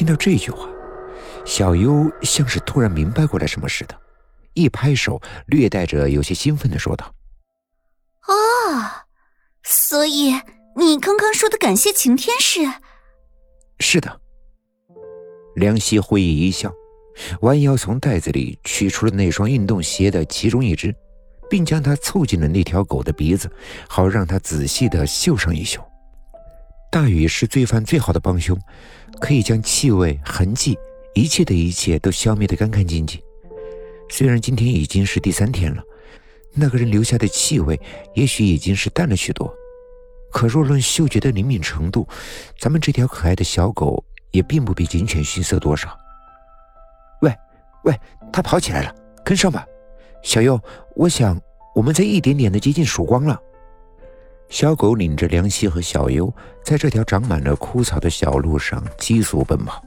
听到这句话，小优像是突然明白过来什么似的，一拍手，略带着有些兴奋的说道：“哦，所以你刚刚说的感谢晴天是？是的。”梁希会意一笑，弯腰从袋子里取出了那双运动鞋的其中一只，并将它凑近了那条狗的鼻子，好让它仔细的嗅上一嗅。大禹是罪犯最好的帮凶，可以将气味、痕迹，一切的一切都消灭得干干净净。虽然今天已经是第三天了，那个人留下的气味也许已经是淡了许多，可若论嗅觉的灵敏程度，咱们这条可爱的小狗也并不比警犬逊色多少。喂，喂，它跑起来了，跟上吧，小优。我想我们在一点点的接近曙光了。小狗领着梁希和小优，在这条长满了枯草的小路上急速奔跑，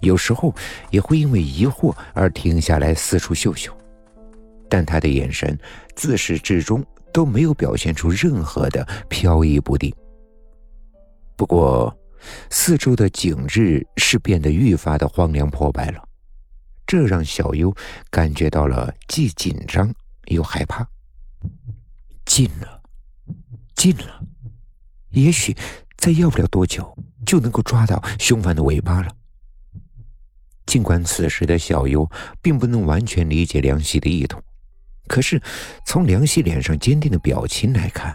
有时候也会因为疑惑而停下来四处嗅嗅，但他的眼神自始至终都没有表现出任何的飘逸不定。不过，四周的景致是变得愈发的荒凉破败了，这让小优感觉到了既紧张又害怕。近了。近了，也许再要不了多久就能够抓到凶犯的尾巴了。尽管此时的小优并不能完全理解梁希的意图，可是从梁希脸上坚定的表情来看，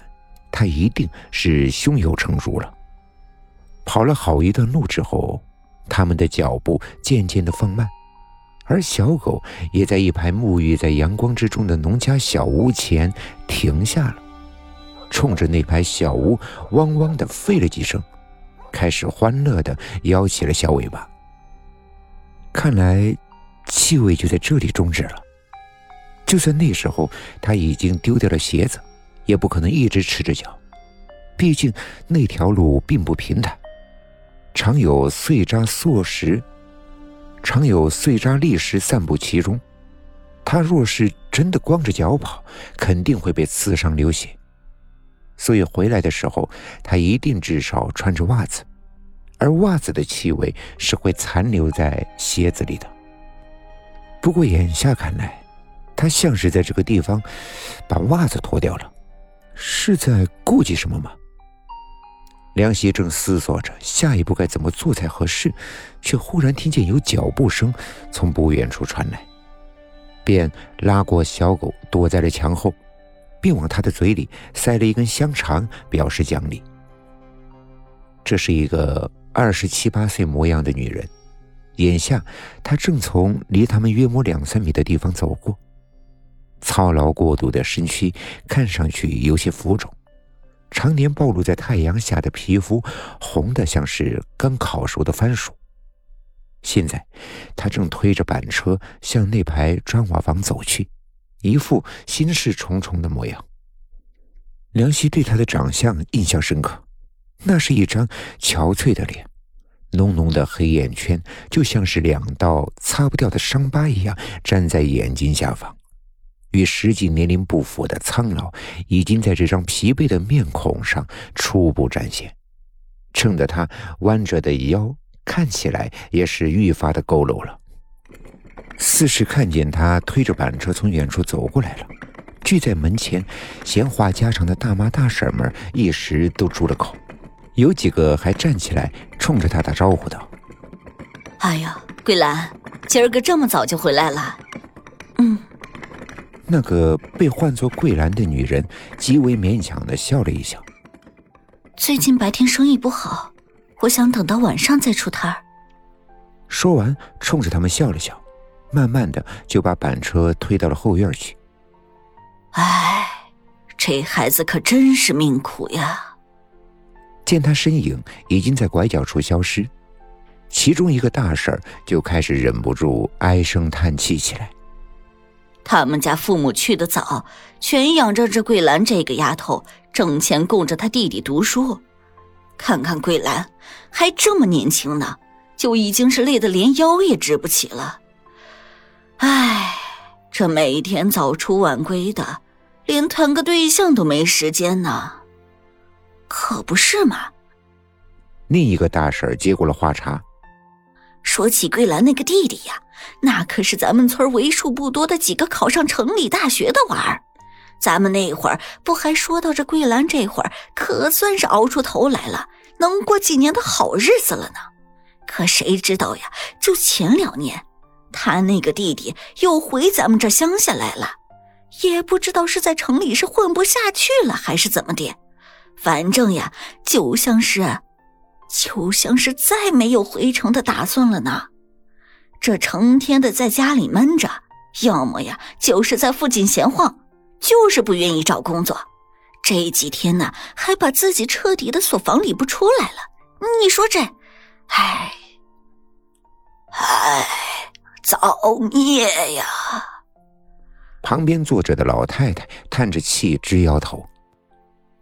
他一定是胸有成竹了。跑了好一段路之后，他们的脚步渐渐的放慢，而小狗也在一排沐浴在阳光之中的农家小屋前停下了。冲着那排小屋汪汪的吠了几声，开始欢乐的摇起了小尾巴。看来，气味就在这里终止了。就算那时候他已经丢掉了鞋子，也不可能一直赤着脚，毕竟那条路并不平坦，常有碎渣碎石，常有碎渣砾石散布其中。他若是真的光着脚跑，肯定会被刺伤流血。所以回来的时候，他一定至少穿着袜子，而袜子的气味是会残留在鞋子里的。不过眼下看来，他像是在这个地方把袜子脱掉了，是在顾忌什么吗？梁希正思索着下一步该怎么做才合适，却忽然听见有脚步声从不远处传来，便拉过小狗躲在了墙后。并往他的嘴里塞了一根香肠，表示奖励。这是一个二十七八岁模样的女人，眼下她正从离他们约莫两三米的地方走过，操劳过度的身躯看上去有些浮肿，常年暴露在太阳下的皮肤红的像是刚烤熟的番薯。现在，她正推着板车向那排砖瓦房走去。一副心事重重的模样。梁希对他的长相印象深刻，那是一张憔悴的脸，浓浓的黑眼圈就像是两道擦不掉的伤疤一样粘在眼睛下方，与实际年龄不符的苍老已经在这张疲惫的面孔上初步展现，衬得他弯着的腰看起来也是愈发的佝偻了。四是看见他推着板车从远处走过来了，聚在门前闲话家常的大妈大婶们一时都住了口，有几个还站起来冲着他打招呼道：“哎呀，桂兰，今儿个这么早就回来了。”嗯，那个被唤作桂兰的女人极为勉强的笑了一笑：“最近白天生意不好，我想等到晚上再出摊儿。”说完，冲着他们笑了笑。慢慢的就把板车推到了后院去。哎，这孩子可真是命苦呀！见他身影已经在拐角处消失，其中一个大婶就开始忍不住唉声叹气起来。他们家父母去的早，全仰着这桂兰这个丫头挣钱供着他弟弟读书。看看桂兰，还这么年轻呢，就已经是累得连腰也直不起了。唉，这每天早出晚归的，连谈个对象都没时间呢，可不是嘛？另一个大婶接过了话茬：“说起桂兰那个弟弟呀，那可是咱们村为数不多的几个考上城里大学的娃儿。咱们那会儿不还说到这桂兰这会儿可算是熬出头来了，能过几年的好日子了呢？可谁知道呀？就前两年，他那个弟弟又回咱们这乡下来了，也不知道是在城里是混不下去了，还是怎么的。反正呀，就像是，就像是再没有回城的打算了呢。这成天的在家里闷着，要么呀就是在附近闲晃，就是不愿意找工作。这几天呢，还把自己彻底的锁房里不出来了。你说这，唉，唉，造孽呀！旁边坐着的老太太叹着气，直摇头。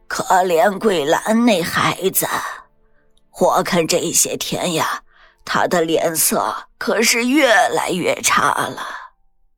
可怜桂兰那孩子，我看这些天呀，他的脸色可是越来越差了。